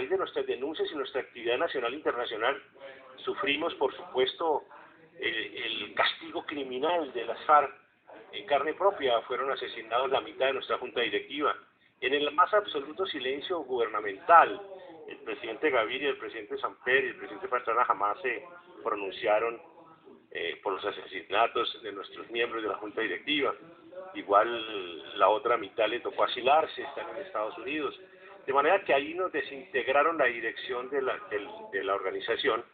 raíz de nuestras denuncias y nuestra actividad nacional e internacional, sufrimos, por supuesto, el, castigo criminal de las FARC en carne propia. Fueron asesinados la mitad de nuestra junta directiva. En el más absoluto silencio gubernamental, el presidente Gaviria, el presidente Samper y el presidente Pastrana jamás se pronunciaron eh, por los asesinatos de nuestros miembros de la junta directiva. Igual la otra mitad le tocó asilarse, están en Estados Unidos. De manera que ahí nos desintegraron la dirección de la, de, la organización,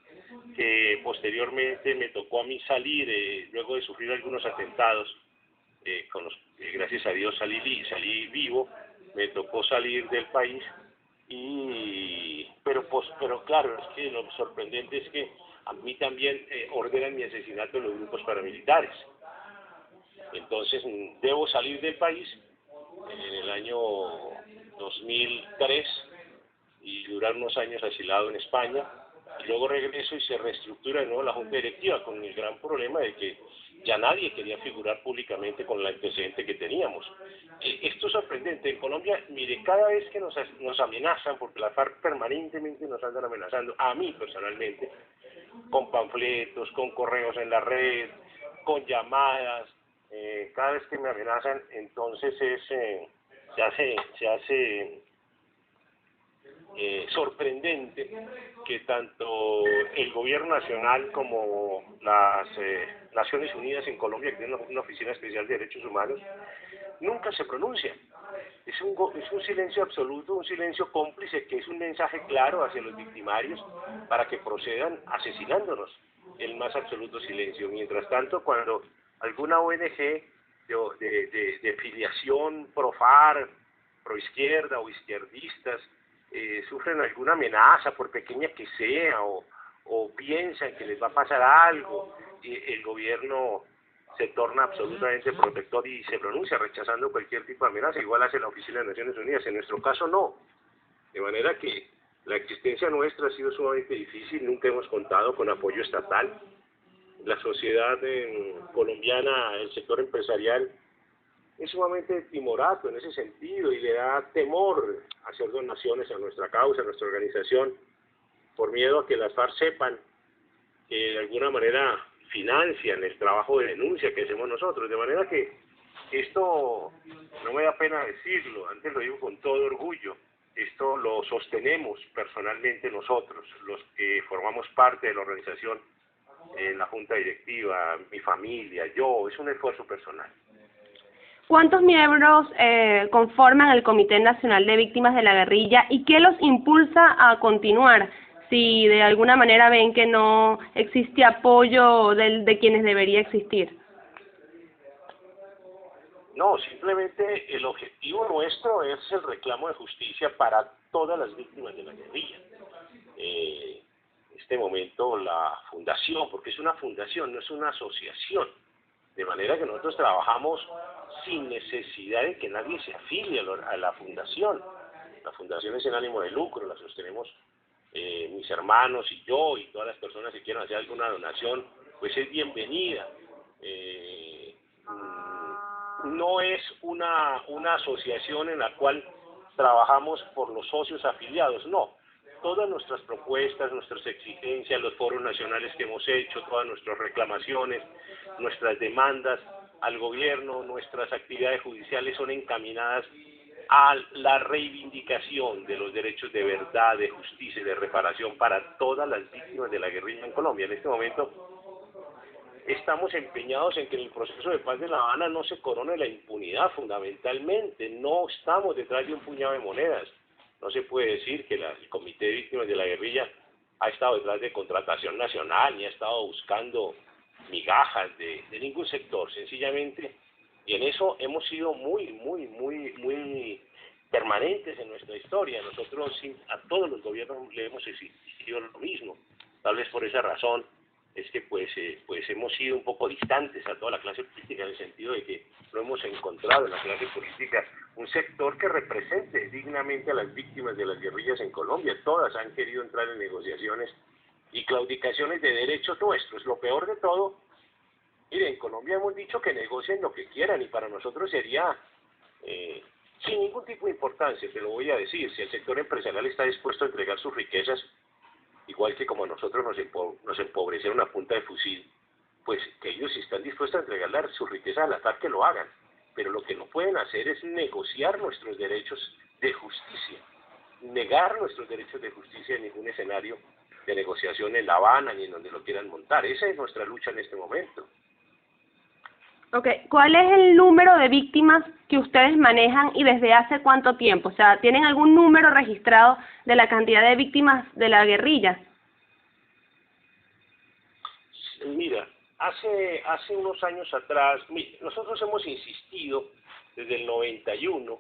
que posteriormente me tocó a mí salir, eh, luego de sufrir algunos atentados, eh, con los, gracias a Dios salí, salí vivo, me tocó salir del país y pero pues pero claro es que lo sorprendente es que a mí también eh, ordenan mi asesinato en los grupos paramilitares. Entonces mm, debo salir del país en el año 2003 y durar unos años asilado en España y luego regreso y se reestructura de nuevo la junta directiva con el gran problema de que ya nadie quería figurar públicamente con el antecedente que teníamos. Eh, esto es sorprendente. En Colombia, mire, cada vez que nos, nos amenazan, porque la FARC permanentemente nos andan amenazando, a mí personalmente, con panfletos, con correos en la red, con llamadas, eh, cada vez que me amenazan, entonces es, eh, se hace, se hace eh, sorprendente que tanto el gobierno nacional como las eh, Naciones Unidas en Colombia, que tienen una oficina especial de derechos humanos, nunca se pronuncian. Es un, es un silencio absoluto, un silencio cómplice, que es un mensaje claro hacia los victimarios para que procedan asesinándonos. El más absoluto silencio. Mientras tanto, cuando alguna ONG de, de, de, filiación pro FARC, pro izquierda o izquierdistas eh, sufren alguna amenaza, por pequeña que sea, o, o piensan que les va a pasar algo, y el gobierno se torna absolutamente protector y se pronuncia rechazando cualquier tipo de amenaza, igual hace la Oficina de Naciones Unidas, en nuestro caso no. De manera que la existencia nuestra ha sido sumamente difícil, nunca hemos contado con apoyo estatal. La sociedad colombiana, el sector empresarial, es sumamente timorato en ese sentido y le da temor hacer donaciones a nuestra causa, a nuestra organización, por miedo a que las FARC sepan que de alguna manera financian el trabajo de denuncia que hacemos nosotros. De manera que esto, no me da pena decirlo, antes lo digo con todo orgullo, esto lo sostenemos personalmente nosotros, los que formamos parte de la organización, en la junta directiva, mi familia, yo, es un esfuerzo personal. ¿Cuántos miembros eh, conforman el Comité Nacional de Víctimas de la Guerrilla y qué los impulsa a continuar si de alguna manera ven que no existe apoyo de, de quienes debería existir? No, simplemente el objetivo nuestro es el reclamo de justicia para todas las víctimas de la guerrilla. Eh, este momento la fundación, porque es una fundación, no es una asociación, de manera que nosotros trabajamos sin necesidad de que nadie se afilie a la fundación. La fundación es en ánimo de lucro, la sostenemos eh, mis hermanos y yo y todas las personas que quieran hacer alguna donación, pues es bienvenida. Eh, mm, no es una, una asociación en la cual trabajamos por los socios afiliados, no todas nuestras propuestas, nuestras exigencias, los foros nacionales que hemos hecho, todas nuestras reclamaciones, nuestras demandas al gobierno, nuestras actividades judiciales son encaminadas a la reivindicación de los derechos de verdad, de justicia y de reparación para todas las víctimas de la guerrilla en Colombia. En este momento estamos empeñados en que en el proceso de paz de La Habana no se corone la impunidad fundamentalmente, no estamos detrás de un puñado de monedas no se puede decir que el Comité de Víctimas de la Guerrilla ha estado detrás de contratación nacional ni ha estado buscando migajas de, ningún sector, sencillamente, y en eso hemos sido muy, muy, muy, muy permanentes en nuestra historia. Nosotros a todos los gobiernos le hemos exigido lo mismo. Tal vez por esa razón es que pues, eh, pues hemos sido un poco distantes a toda la clase política en el sentido de que no hemos encontrado en la clase política un sector que represente dignamente a las víctimas de las guerrillas en Colombia. Todas han querido entrar en negociaciones y claudicaciones de derechos nuestros. Lo peor de todo, mire, en Colombia hemos dicho que negocien lo que quieran y para nosotros sería eh, sin ningún tipo de importancia, te lo voy a decir, si el sector empresarial está dispuesto a entregar sus riquezas, igual que como nosotros nos, nos empobrecieron a punta de fusil, pues que ellos están dispuestos a entregar sus riquezas al ataque que lo hagan, pero lo que no pueden hacer es negociar nuestros derechos de justicia, negar nuestros derechos de justicia en ningún escenario de negociación en La Habana ni en donde lo quieran montar. Esa es nuestra lucha en este momento. Ok, ¿cuál es el número de víctimas que ustedes manejan y desde hace cuánto tiempo? O sea, ¿tienen algún número registrado de la cantidad de víctimas de la guerrilla? Mira, hace, hace unos años atrás, nosotros hemos insistido desde el 91,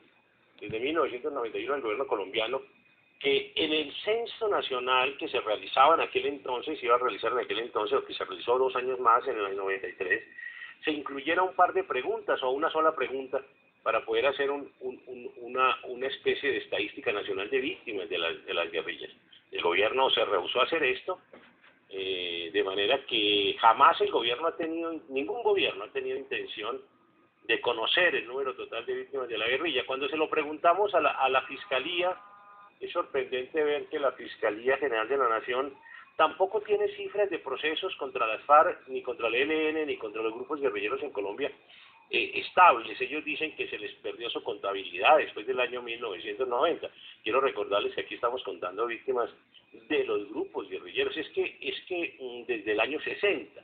desde 1991 el gobierno colombiano, que en el censo nacional que se realizaba en aquel entonces, se iba a realizar en aquel entonces, o que se realizó dos años más en el 93, se incluyera un par de preguntas o una sola pregunta para poder hacer un, una, una especie de estadística nacional de víctimas de, las de las guerrillas. El gobierno se rehusó a hacer esto, eh, de manera que jamás el gobierno ha tenido, ningún gobierno ha tenido intención de conocer el número total de víctimas de la guerrilla. Cuando se lo preguntamos a la, a la Fiscalía, es sorprendente ver que la Fiscalía General de la Nación tampoco tiene cifras de procesos contra las FARC, ni contra el ELN, ni contra los grupos guerrilleros en Colombia eh, estables. Ellos dicen que se les perdió su contabilidad después del año 1990. Quiero recordarles que aquí estamos contando víctimas de los grupos guerrilleros. Es que, es que mm, desde el año 60,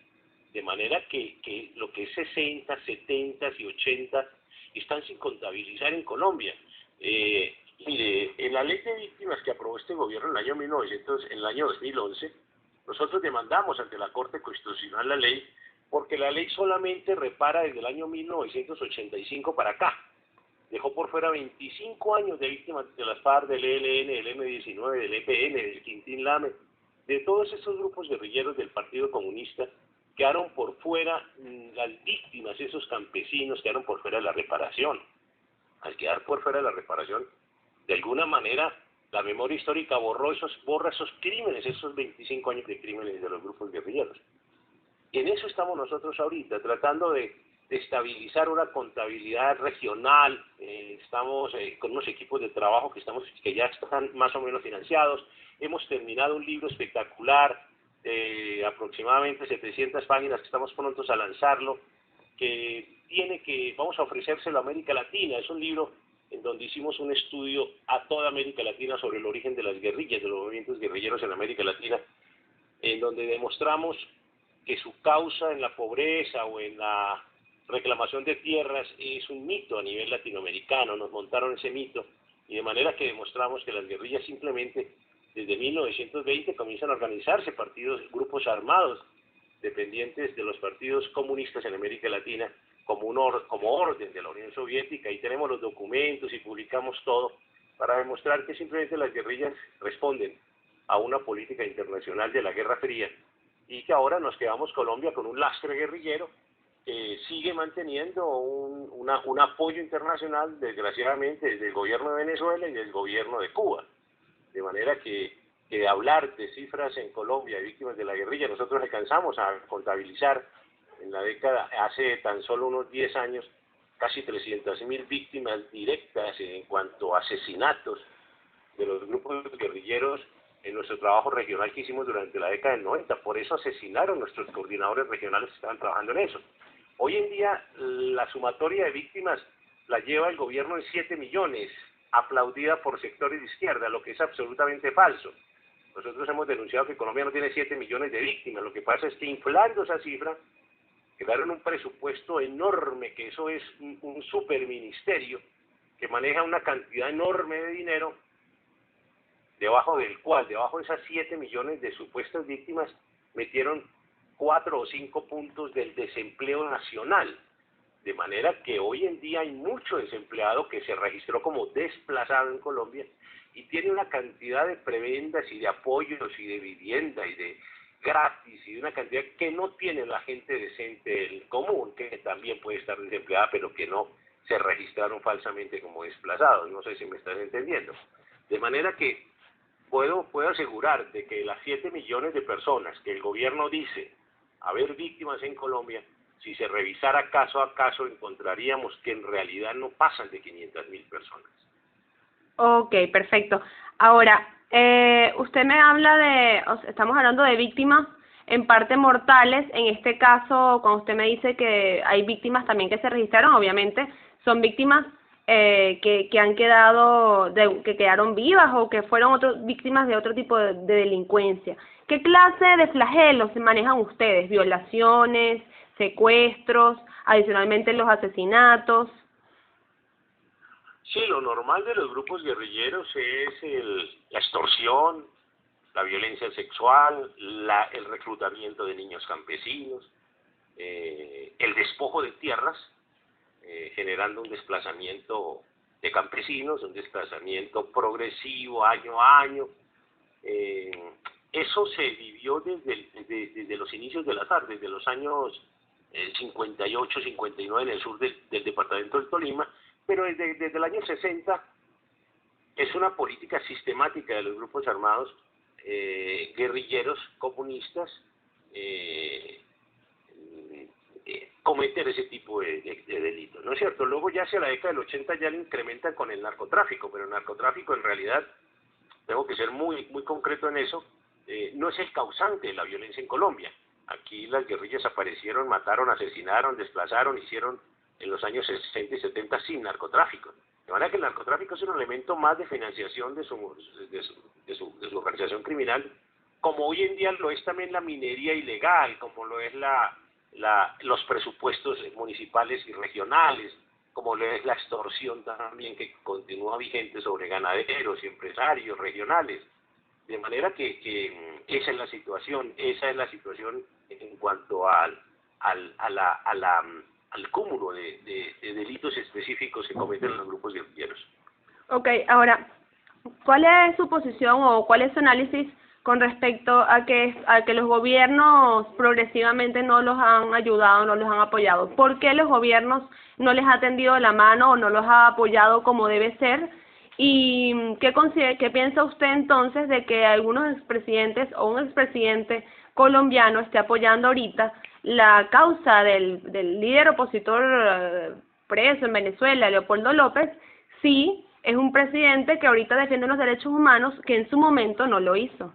de manera que, que lo que es 60, 70 y 80 están sin contabilizar en Colombia. Eh, Mire, en la ley de víctimas que aprobó este gobierno en el año 1900, en el año 2011, nosotros demandamos ante la Corte Constitucional la ley porque la ley solamente repara desde el año 1985 para acá. Dejó por fuera 25 años de víctimas de las FARC, del ELN, del M19, del EPN, del Quintín Lame, de todos esos grupos guerrilleros del Partido Comunista, quedaron por fuera mm, las víctimas, esos campesinos quedaron por fuera de la reparación. Al quedar por fuera de la reparación, de alguna manera la memoria histórica borró esos, borra esos crímenes, esos 25 años de crímenes de los grupos guerrilleros. En eso estamos nosotros ahorita, tratando de, estabilizar una contabilidad regional, eh, estamos eh, con unos equipos de trabajo que, estamos, que ya están más o menos financiados, hemos terminado un libro espectacular de aproximadamente 700 páginas que estamos prontos a lanzarlo, que tiene que, vamos a ofrecérselo a América Latina, es un libro en donde hicimos un estudio a toda América Latina sobre el origen de las guerrillas, de los movimientos guerrilleros en América Latina, en donde demostramos que su causa en la pobreza o en la reclamación de tierras es un mito a nivel latinoamericano, nos montaron ese mito, y de manera que demostramos que las guerrillas simplemente desde 1920 comienzan a organizarse partidos, grupos armados, dependientes de los partidos comunistas en América Latina, como, un como orden de la Unión Soviética y tenemos los documentos y publicamos todo para demostrar que simplemente las guerrillas responden a una política internacional de la Guerra Fría y que ahora nos quedamos Colombia con un lastre guerrillero que sigue manteniendo un, un apoyo internacional, desgraciadamente, desde el gobierno de Venezuela y del gobierno de Cuba. De manera que, que hablar de cifras en Colombia de víctimas de la guerrilla, nosotros alcanzamos a contabilizar en la década, hace tan solo unos 10 años, casi 300.000 víctimas directas en cuanto a asesinatos de los grupos guerrilleros en nuestro trabajo regional que hicimos durante la década del 90. Por eso asesinaron nuestros coordinadores regionales que estaban trabajando en eso. Hoy en día la sumatoria de víctimas la lleva el gobierno en 7 millones, aplaudida por sectores de izquierda, lo que es absolutamente falso. Nosotros hemos denunciado que Colombia no tiene 7 millones de víctimas. Lo que pasa es que inflando esa cifra, quedaron un presupuesto enorme, que eso es un, un superministerio, que maneja una cantidad enorme de dinero, debajo del cual, debajo de esas 7 millones de supuestas víctimas, metieron 4 o 5 puntos del desempleo nacional. De manera que hoy en día hay mucho desempleado que se registró como desplazado en Colombia y tiene una cantidad de prebendas y de apoyos y de vivienda y de gratis y de una cantidad que no tiene la gente decente del común, que también puede estar desempleada, pero que no se registraron falsamente como desplazados. No sé si me están entendiendo. De manera que puedo, puedo asegurar de que las 7 millones de personas que el gobierno dice haber víctimas en Colombia, si se revisara caso a caso encontraríamos que en realidad no pasan de 500 mil personas. Ok, perfecto. Ahora, eh, usted me habla de, estamos hablando de víctimas en parte mortales, en este caso, cuando usted me dice que hay víctimas también que se registraron, obviamente, son víctimas eh, que, que han quedado, de, que quedaron vivas o que fueron otros víctimas de otro tipo de, delincuencia. ¿Qué clase de flagelos manejan ustedes? ¿Violaciones, secuestros, adicionalmente los asesinatos? Sí, lo normal de los grupos guerrilleros es el, la extorsión, la violencia sexual, la, el reclutamiento de niños campesinos, eh, el despojo de tierras, eh, generando un desplazamiento de campesinos, un desplazamiento progresivo año a año. Eh, eso se vivió desde, los inicios de la tarde, desde los años 58, 59 en el sur del, departamento del Tolima, pero desde, desde el año 60 es una política sistemática de los grupos armados eh, guerrilleros comunistas eh, eh, cometer ese tipo de, delitos, ¿no es cierto? Luego ya hacia la década del 80 ya lo incrementan con el narcotráfico, pero el narcotráfico en realidad, tengo que ser muy, muy concreto en eso, no es el causante de la violencia en Colombia. Aquí las guerrillas aparecieron, mataron, asesinaron, desplazaron, hicieron en los años 60 y 70 sin narcotráfico. De manera que el narcotráfico es un elemento más de financiación de su, de organización criminal, como hoy en día lo es también la minería ilegal, como lo es los presupuestos municipales y regionales, como lo es la extorsión también que continúa vigente sobre ganaderos y empresarios regionales. De manera que, que esa es la situación, esa es la situación en cuanto al, a la, a la al cúmulo de, delitos específicos que cometen los grupos guerrilleros. Ok, ahora, ¿cuál es su posición o cuál es su análisis con respecto a que, a que los gobiernos progresivamente no los han ayudado, no los han apoyado? ¿Por qué los gobiernos no les ha tendido la mano o no los ha apoyado como debe ser? ¿Y qué, qué piensa usted entonces de que algunos expresidentes o un expresidente colombiano esté apoyando ahorita la causa del, del líder opositor eh, preso en Venezuela, Leopoldo López, sí es un presidente que ahorita defiende los derechos humanos que en su momento no lo hizo.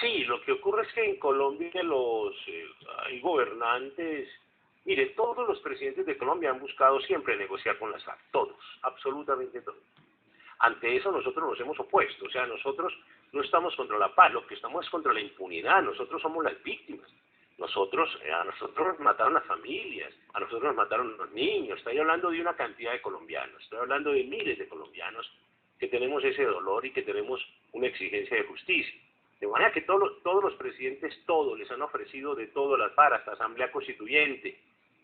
Sí, lo que ocurre es que en Colombia los eh, hay gobernantes, mire, todos los presidentes de Colombia han buscado siempre negociar con las FARC, todos, absolutamente todos. Ante eso nosotros nos hemos opuesto, o sea, nosotros no estamos contra la paz, lo que estamos es contra la impunidad, nosotros somos las víctimas. Nosotros, eh, a nosotros nos mataron las familias, a nosotros nos mataron los niños, estoy hablando de una cantidad de colombianos, estoy hablando de miles de colombianos que tenemos ese dolor y que tenemos una exigencia de justicia. De manera que todos, todos los presidentes, todos les han ofrecido de todo las para hasta Asamblea Constituyente,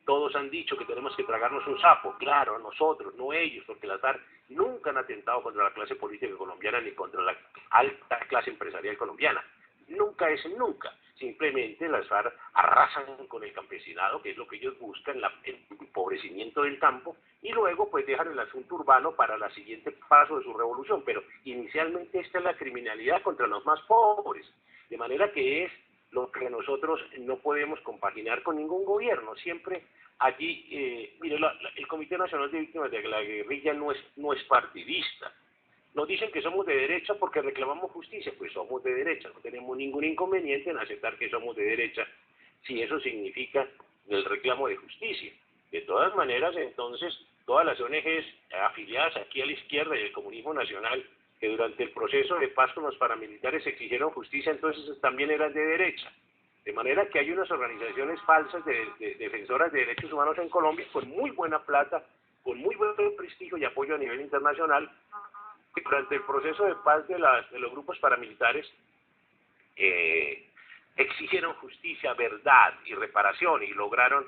todos han dicho que tenemos que tragarnos un sapo, claro, nosotros, no ellos, porque las FARC nunca han atentado contra la clase política colombiana ni contra la alta clase empresarial colombiana. Nunca es nunca. Simplemente las FARC arrasan con el campesinado, que es lo que ellos buscan, el empobrecimiento del campo, y luego pues dejan el asunto urbano para el siguiente paso de su revolución. Pero inicialmente esta es la criminalidad contra los más pobres. De manera que es lo que nosotros no podemos compaginar con ningún gobierno. Siempre allí, eh, mire, el Comité Nacional de Víctimas de la Guerrilla no es, no es partidista. Nos dicen que somos de derecha porque reclamamos justicia, pues somos de derecha, no tenemos ningún inconveniente en aceptar que somos de derecha, si eso significa el reclamo de justicia. De todas maneras, entonces, todas las ONGs afiliadas aquí a la izquierda y el comunismo nacional que durante el proceso de paz con los paramilitares exigieron justicia, entonces también eran de derecha. De manera que hay unas organizaciones falsas de, defensoras de derechos humanos en Colombia con muy buena plata, con muy buen prestigio y apoyo a nivel internacional, que durante el proceso de paz de, de los grupos paramilitares eh, exigieron justicia, verdad y reparación y lograron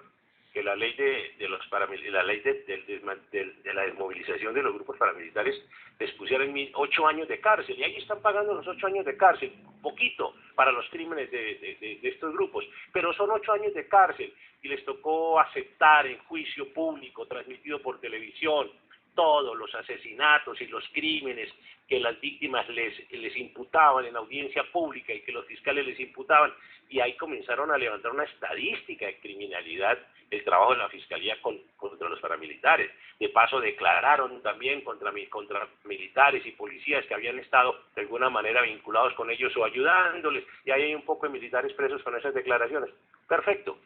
que la ley de, de los la ley de, de, la desmovilización de los grupos paramilitares les pusieran ocho años de cárcel y ahí están pagando los ocho años de cárcel, poquito para los crímenes de, estos grupos, pero son ocho años de cárcel y les tocó aceptar en juicio público transmitido por televisión todos los asesinatos y los crímenes que las víctimas les, les imputaban en audiencia pública y que los fiscales les imputaban, y ahí comenzaron a levantar una estadística de criminalidad el trabajo de la Fiscalía contra los paramilitares. De paso, declararon también contra, contra militares y policías que habían estado de alguna manera vinculados con ellos o ayudándoles, y ahí hay un poco de militares presos con esas declaraciones. Perfecto.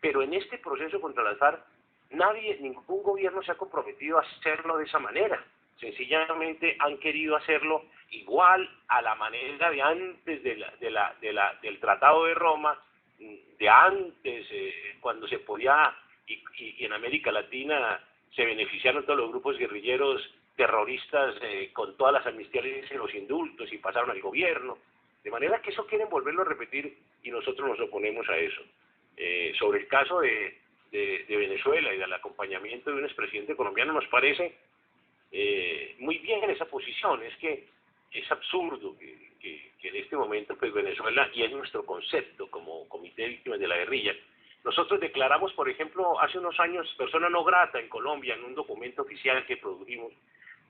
Pero en este proceso contra las FARC, nadie, ningún gobierno se ha comprometido a hacerlo de esa manera. Sencillamente han querido hacerlo igual a la manera de antes de la, de la, de la, del Tratado de Roma, de antes, eh, cuando se podía, y, en América Latina se beneficiaron todos los grupos guerrilleros terroristas eh, con todas las amnistías y los indultos y pasaron al gobierno. De manera que eso quieren volverlo a repetir y nosotros nos oponemos a eso. Eh, sobre el caso de, de, Venezuela y del acompañamiento de un expresidente colombiano nos parece eh, muy bien esa posición. Es que es absurdo que, en este momento pues Venezuela, y es nuestro concepto como Comité de Víctimas de la Guerrilla, nosotros declaramos, por ejemplo, hace unos años persona no grata en Colombia en un documento oficial que produjimos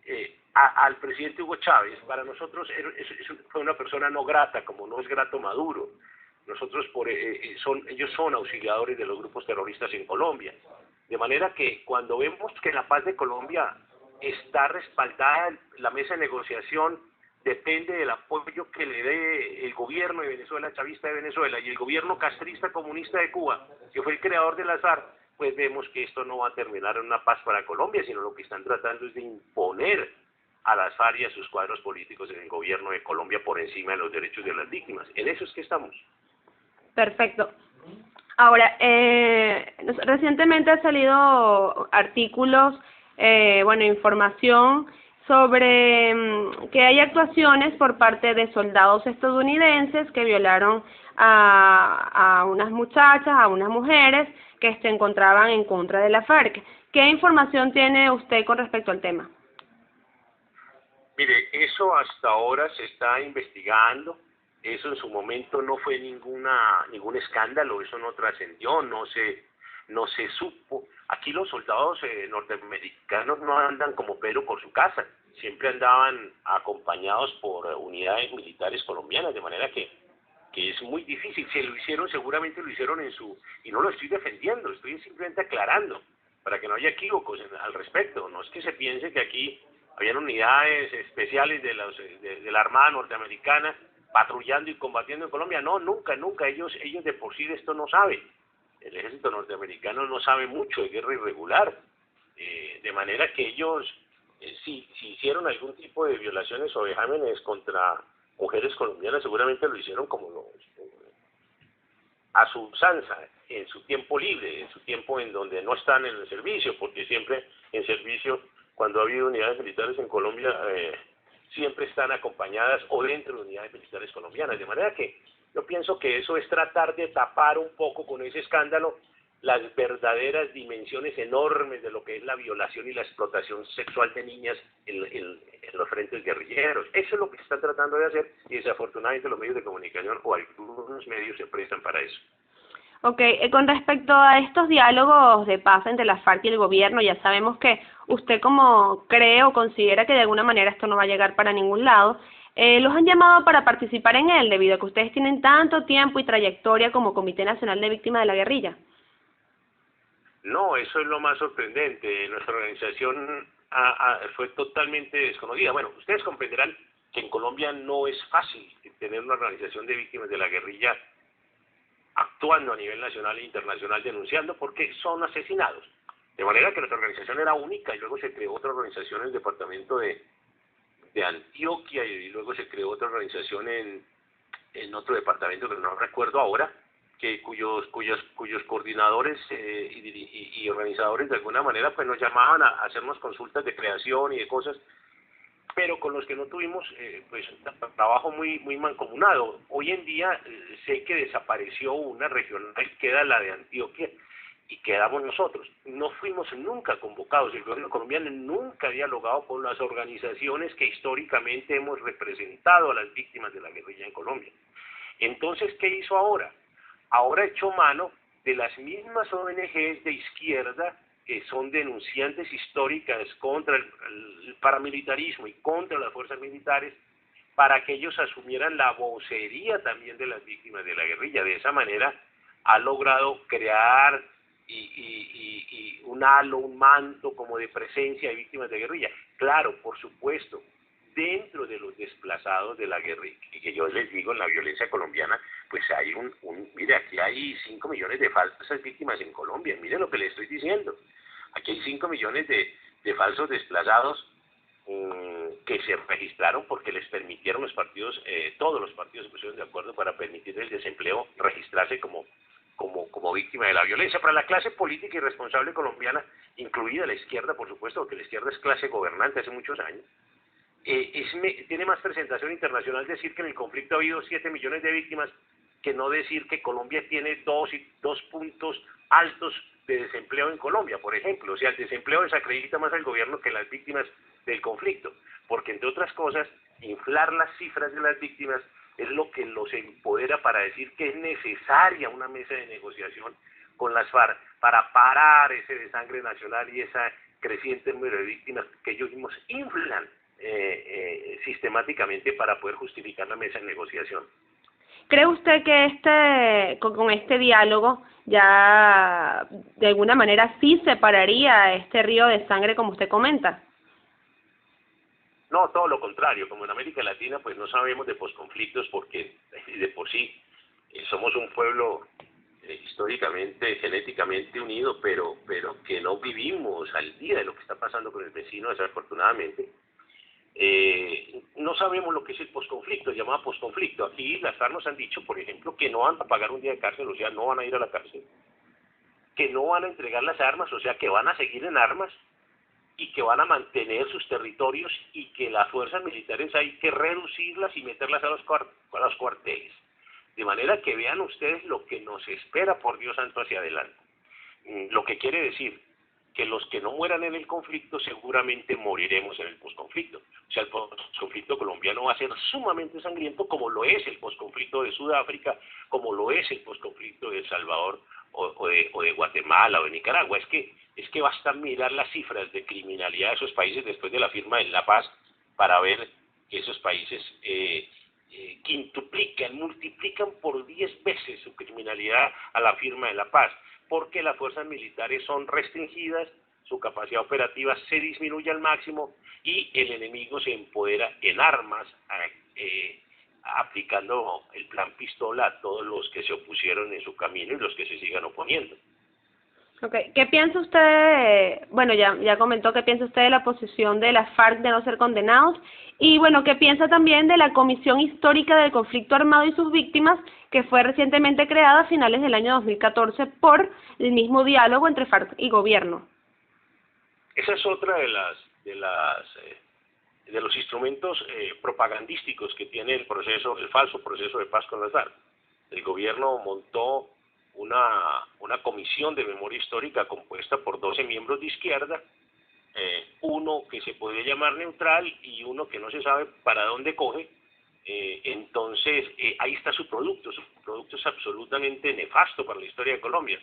eh, al presidente Hugo Chávez. Para nosotros fue una persona no grata, como no es grato Maduro. Nosotros por, eh, eh, son, ellos son auxiliadores de los grupos terroristas en Colombia. De manera que cuando vemos que la paz de Colombia está respaldada, la mesa de negociación depende del apoyo que le dé el gobierno de Venezuela, chavista de Venezuela, y el gobierno castrista comunista de Cuba, que fue el creador del azar, pues vemos que esto no va a terminar en una paz para Colombia, sino lo que están tratando es de imponer a las FARC y a sus cuadros políticos en el gobierno de Colombia por encima de los derechos de las víctimas. En eso es que estamos. Perfecto. Ahora, eh, recientemente han salido artículos, eh, bueno, información sobre mm, que hay actuaciones por parte de soldados estadounidenses que violaron a, a unas muchachas, a unas mujeres que se encontraban en contra de la FARC. ¿Qué información tiene usted con respecto al tema? Mire, eso hasta ahora se está investigando. Eso en su momento no fue ninguna ningún escándalo, eso no trascendió, no se no se supo. Aquí los soldados eh, norteamericanos no andan como Pedro por su casa, siempre andaban acompañados por unidades militares colombianas, de manera que, que es muy difícil. Si lo hicieron, seguramente lo hicieron en su... Y no lo estoy defendiendo, estoy simplemente aclarando, para que no haya equívocos al respecto. No es que se piense que aquí habían unidades especiales de, los, de la Armada norteamericana patrullando y combatiendo en Colombia. No, nunca, nunca. Ellos, ellos de por sí de esto no saben. El ejército norteamericano no sabe mucho de guerra irregular. Eh, de manera que ellos, eh, si, si hicieron algún tipo de violaciones o vejámenes contra mujeres colombianas, seguramente lo hicieron como lo, a su usanza, en su tiempo libre, en su tiempo en donde no están en el servicio, porque siempre en servicio, cuando ha habido unidades militares en Colombia, eh, siempre están acompañadas o dentro de unidades militares colombianas. De manera que yo pienso que eso es tratar de tapar un poco con ese escándalo las verdaderas dimensiones enormes de lo que es la violación y la explotación sexual de niñas en, los frentes guerrilleros. Eso es lo que se está tratando de hacer y desafortunadamente los medios de comunicación o algunos medios se prestan para eso. Ok, eh, con respecto a estos diálogos de paz entre la FARC y el gobierno, ya sabemos que usted como cree o considera que de alguna manera esto no va a llegar para ningún lado, eh, los han llamado para participar en él debido a que ustedes tienen tanto tiempo y trayectoria como Comité Nacional de Víctimas de la Guerrilla. No, eso es lo más sorprendente. Nuestra organización fue totalmente desconocida. Bueno, ustedes comprenderán que en Colombia no es fácil tener una organización de víctimas de la guerrilla actuando a nivel nacional e internacional denunciando porque son asesinados. De manera que nuestra organización era única y luego se creó otra organización en el departamento de, de Antioquia y luego se creó otra organización en, en otro departamento que no recuerdo ahora, que cuyos cuyos cuyos coordinadores eh, y, y, organizadores de alguna manera pues nos llamaban a, hacernos consultas de creación y de cosas pero con los que no tuvimos eh, pues trabajo muy muy mancomunado. Hoy en día eh, sé que desapareció una regional, queda la de Antioquia y quedamos nosotros. No fuimos nunca convocados, el gobierno colombiano nunca ha dialogado con las organizaciones que históricamente hemos representado a las víctimas de la guerrilla en Colombia. Entonces, ¿qué hizo ahora? Ahora echó mano de las mismas ONGs de izquierda que son denunciantes históricas contra el, paramilitarismo y contra las fuerzas militares, para que ellos asumieran la vocería también de las víctimas de la guerrilla. De esa manera ha logrado crear y, y, un halo, un manto como de presencia de víctimas de guerrilla. Claro, por supuesto, dentro de los desplazados de la guerrilla, y que yo les digo en la violencia colombiana, pues hay un, mire, aquí hay 5 millones de falsas víctimas en Colombia, mire lo que le estoy diciendo. Aquí hay 5 millones de, falsos desplazados mm, que se registraron porque les permitieron los partidos, eh, todos los partidos se pusieron de acuerdo para permitir el desempleo registrarse como, como, como víctima de la violencia. Para la clase política y responsable colombiana, incluida la izquierda, por supuesto, porque la izquierda es clase gobernante hace muchos años, eh, es, tiene más presentación internacional decir que en el conflicto ha habido 7 millones de víctimas que no decir que Colombia tiene dos, dos puntos altos de desempleo en Colombia, por ejemplo. O sea, el desempleo desacredita más al gobierno que las víctimas del conflicto, porque entre otras cosas, inflar las cifras de las víctimas es lo que los empodera para decir que es necesaria una mesa de negociación con las FARC para parar ese desangre nacional y esa creciente número de víctimas que ellos mismos inflan eh, eh, sistemáticamente para poder justificar la mesa de negociación. ¿Cree usted que este con, este diálogo ya de alguna manera sí separaría este río de sangre como usted comenta? No, todo lo contrario. Como en América Latina, pues no sabemos de posconflictos porque de por sí eh, somos un pueblo eh, históricamente, genéticamente unido, pero, pero que no vivimos al día de lo que está pasando con el vecino, desafortunadamente. Eh, no sabemos lo que es el posconflicto, llamado posconflicto. Aquí las armas han dicho, por ejemplo, que no van a pagar un día de cárcel, o sea, no van a ir a la cárcel, que no van a entregar las armas, o sea, que van a seguir en armas y que van a mantener sus territorios y que las fuerzas militares hay que reducirlas y meterlas a los, a los cuarteles. De manera que vean ustedes lo que nos espera, por Dios santo, hacia adelante. Mm, lo que quiere decir que los que no mueran en el conflicto seguramente moriremos en el posconflicto. O sea, el posconflicto colombiano va a ser sumamente sangriento como lo es el posconflicto de Sudáfrica, como lo es el posconflicto de El Salvador o, de, Guatemala o de Nicaragua. Es que, es que basta mirar las cifras de criminalidad de esos países después de la firma de La Paz para ver que esos países eh, eh, quintuplican, multiplican por 10 veces su criminalidad a la firma de La Paz porque las fuerzas militares son restringidas, su capacidad operativa se disminuye al máximo y el enemigo se empodera en armas, eh, aplicando el plan pistola a todos los que se opusieron en su camino y los que se sigan oponiendo. Okay. ¿Qué piensa usted, bueno, ya, ya comentó qué piensa usted de la posición de las FARC de no ser condenados y bueno, qué piensa también de la Comisión Histórica del Conflicto Armado y sus víctimas que fue recientemente creada a finales del año 2014 por el mismo diálogo entre FARC y gobierno. Esa es otra de las de las eh, de los instrumentos eh, propagandísticos que tiene el proceso, el falso proceso de paz con las FARC. El gobierno montó una, una comisión de memoria histórica compuesta por 12 miembros de izquierda, eh, uno que se puede llamar neutral y uno que no se sabe para dónde coge, eh, entonces, eh, ahí está su producto. Su producto es absolutamente nefasto para la historia de Colombia.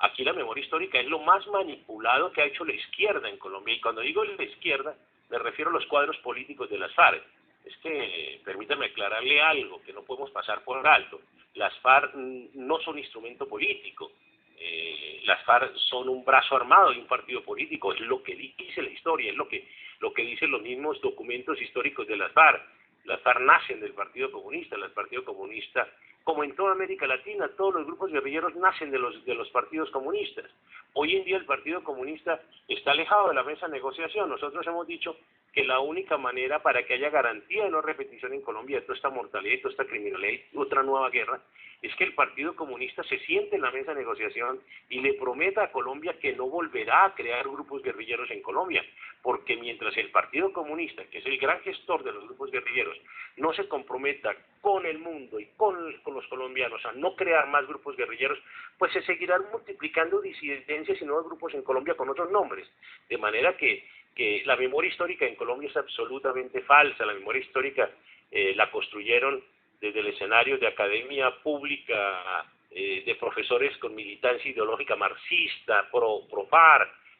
Aquí la memoria histórica es lo más manipulado que ha hecho la izquierda en Colombia. Y cuando digo la izquierda, me refiero a los cuadros políticos de las FARC. Es que, permítame aclararle algo que no podemos pasar por alto. Las FARC no son instrumento político. Eh, las FARC son un brazo armado de un partido político. Es lo que dice la historia, es lo que, lo que dicen los mismos documentos históricos de las FARC las FARC nacen del Partido Comunista, el Partido Comunista, como en toda América Latina, todos los grupos guerrilleros nacen de los, de los partidos comunistas. Hoy en día el Partido Comunista está alejado de la mesa de negociación. Nosotros hemos dicho que la única manera para que haya garantía de no repetición en Colombia de toda esta mortalidad y toda esta criminalidad y otra nueva guerra es que el Partido Comunista se siente en la mesa de negociación y le prometa a Colombia que no volverá a crear grupos guerrilleros en Colombia, porque mientras el Partido Comunista, que es el gran gestor de los grupos guerrilleros, no se comprometa con el mundo y con, los colombianos a no crear más grupos guerrilleros, pues se seguirán multiplicando disidencias y nuevos grupos en Colombia con otros nombres. De manera que, que la memoria histórica en Colombia es absolutamente falsa, la memoria histórica eh, la construyeron desde el escenario de academia pública, eh, de profesores con militancia ideológica marxista, pro, pro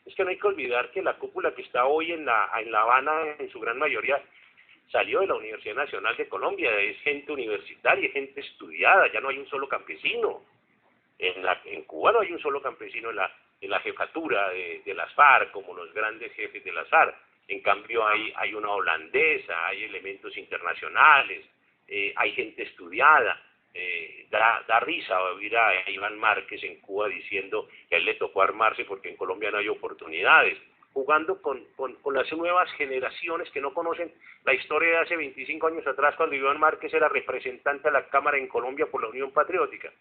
Es que no hay que olvidar que la cúpula que está hoy en La, en la Habana, en su gran mayoría, salió de la Universidad Nacional de Colombia, es gente universitaria, gente estudiada, ya no hay un solo campesino. En, la, en Cuba no hay un solo campesino en la, en la jefatura de, de las FARC, como los grandes jefes de las FARC. En cambio hay, hay una holandesa, hay elementos internacionales, eh, hay gente estudiada. Eh, da, da, risa oír a Iván Márquez en Cuba diciendo que a él le tocó armarse porque en Colombia no hay oportunidades, jugando con, con, con, las nuevas generaciones que no conocen la historia de hace 25 años atrás cuando Iván Márquez era representante de la Cámara en Colombia por la Unión Patriótica.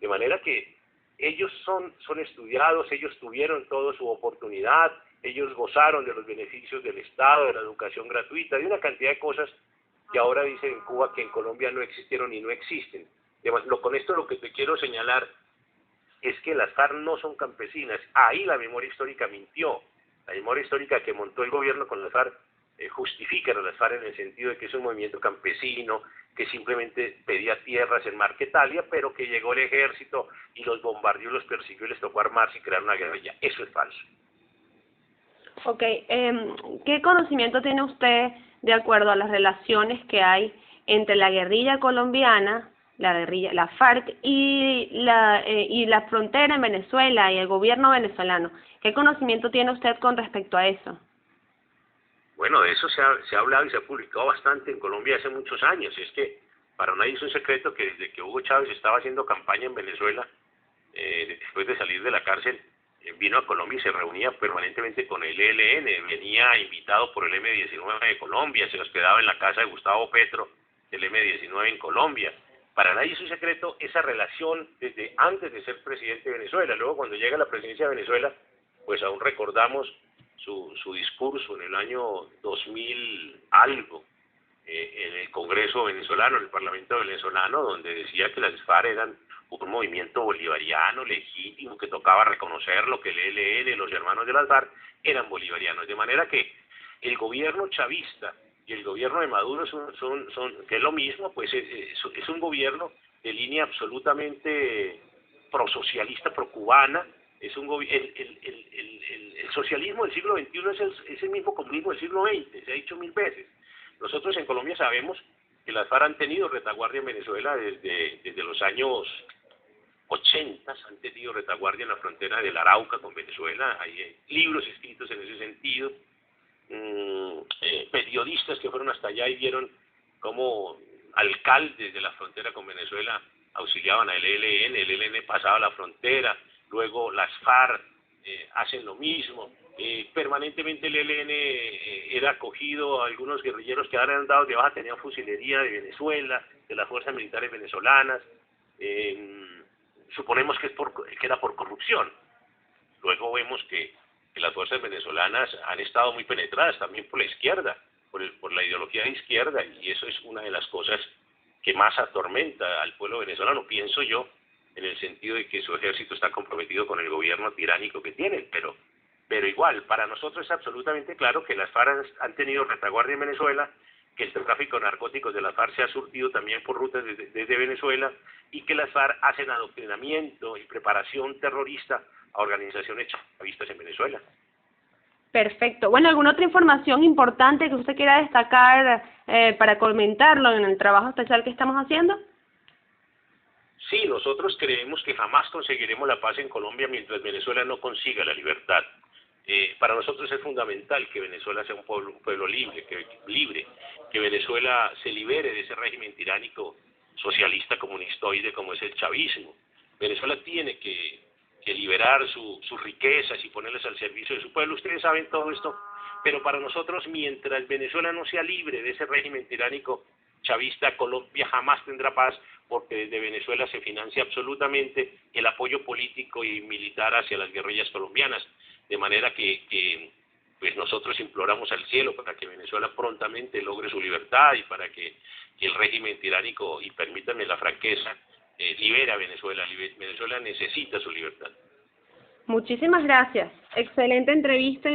De manera que ellos son, son estudiados, ellos tuvieron toda su oportunidad, ellos gozaron de los beneficios del Estado, de la educación gratuita, de una cantidad de cosas que ahora dicen en Cuba que en Colombia no existieron y no existen. Lo, con esto lo que te quiero señalar es que las FARC no son campesinas. Ahí la memoria histórica mintió. La memoria histórica que montó el gobierno con las FARC eh, justifica a las FARC en el sentido de que es un movimiento campesino, que simplemente pedía tierras en Marquetalia, pero que llegó el ejército y los bombardeó, los persiguió y les tocó armarse y crear una guerrilla. Eso es falso. Ok, eh, ¿qué conocimiento tiene usted de acuerdo a las relaciones que hay entre la guerrilla colombiana, la guerrilla, la FARC y la, eh, y la frontera en Venezuela y el gobierno venezolano? ¿Qué conocimiento tiene usted con respecto a eso? Bueno, de eso se ha, se ha hablado y se ha publicado bastante en Colombia hace muchos años. Es que para nadie es un secreto que desde que Hugo Chávez estaba haciendo campaña en Venezuela, eh, después de salir de la cárcel, eh, vino a Colombia y se reunía permanentemente con el ELN, venía invitado por el M19 de Colombia, se hospedaba en la casa de Gustavo Petro, del M19 en Colombia. Para nadie es un secreto esa relación desde antes de ser presidente de Venezuela. Luego, cuando llega la presidencia de Venezuela, pues aún recordamos su, su discurso en el año 2000 algo, eh, en el Congreso venezolano, en el Parlamento venezolano, donde decía que las FARC eran un movimiento bolivariano legítimo que tocaba reconocer lo que el ELN, los hermanos de las FARC, eran bolivarianos. De manera que el gobierno chavista y el gobierno de Maduro son, son, que es lo mismo, pues es, es un gobierno de línea absolutamente prosocialista, procubana, es un el, el, el, el, socialismo del siglo XXI es el, es el mismo comunismo del siglo XX, se ha dicho mil veces. Nosotros en Colombia sabemos que las FARC han tenido retaguardia en Venezuela desde, desde los años 80, han tenido retaguardia en la frontera del Arauca con Venezuela, hay eh, libros escritos en ese sentido, mm, eh, periodistas que fueron hasta allá y vieron cómo alcaldes de la frontera con Venezuela auxiliaban al ELN, el ELN pasaba la frontera, luego las FARC eh, hacen lo mismo, eh, permanentemente el ELN eh, era acogido a algunos guerrilleros que ahora han dado de baja, tenían fusilería de Venezuela, de las fuerzas militares venezolanas, suponemos que, es por, que era por corrupción. Luego vemos que, que, las fuerzas venezolanas han estado muy penetradas también por la izquierda, por, el, por la ideología de izquierda, y eso es una de las cosas que más atormenta al pueblo venezolano, pienso yo, en el sentido de que su ejército está comprometido con el gobierno tiránico que tienen, pero, pero igual, para nosotros es absolutamente claro que las FARC han tenido retaguardia en Venezuela, que el tráfico de narcóticos de las FARC se ha surtido también por rutas desde, Venezuela y que las FARC hacen adoctrinamiento y preparación terrorista a organizaciones chavistas en Venezuela. Perfecto. Bueno, ¿alguna otra información importante que usted quiera destacar eh, para comentarlo en el trabajo especial que estamos haciendo? Sí, nosotros creemos que jamás conseguiremos la paz en Colombia mientras Venezuela no consiga la libertad. Eh, para nosotros es fundamental que Venezuela sea un pueblo, un pueblo libre, que, libre, que Venezuela se libere de ese régimen tiránico socialista comunistoide como es el chavismo. Venezuela tiene que, liberar su, sus riquezas y ponerlas al servicio de su pueblo. Ustedes saben todo esto, pero para nosotros mientras Venezuela no sea libre de ese régimen tiránico chavista, Colombia jamás tendrá paz porque desde Venezuela se financia absolutamente el apoyo político y militar hacia las guerrillas colombianas, de manera que, pues nosotros imploramos al cielo para que Venezuela prontamente logre su libertad y para que, el régimen tiránico, y permítanme la franqueza, eh, libere a Venezuela. Venezuela necesita su libertad. Muchísimas gracias. Excelente entrevista.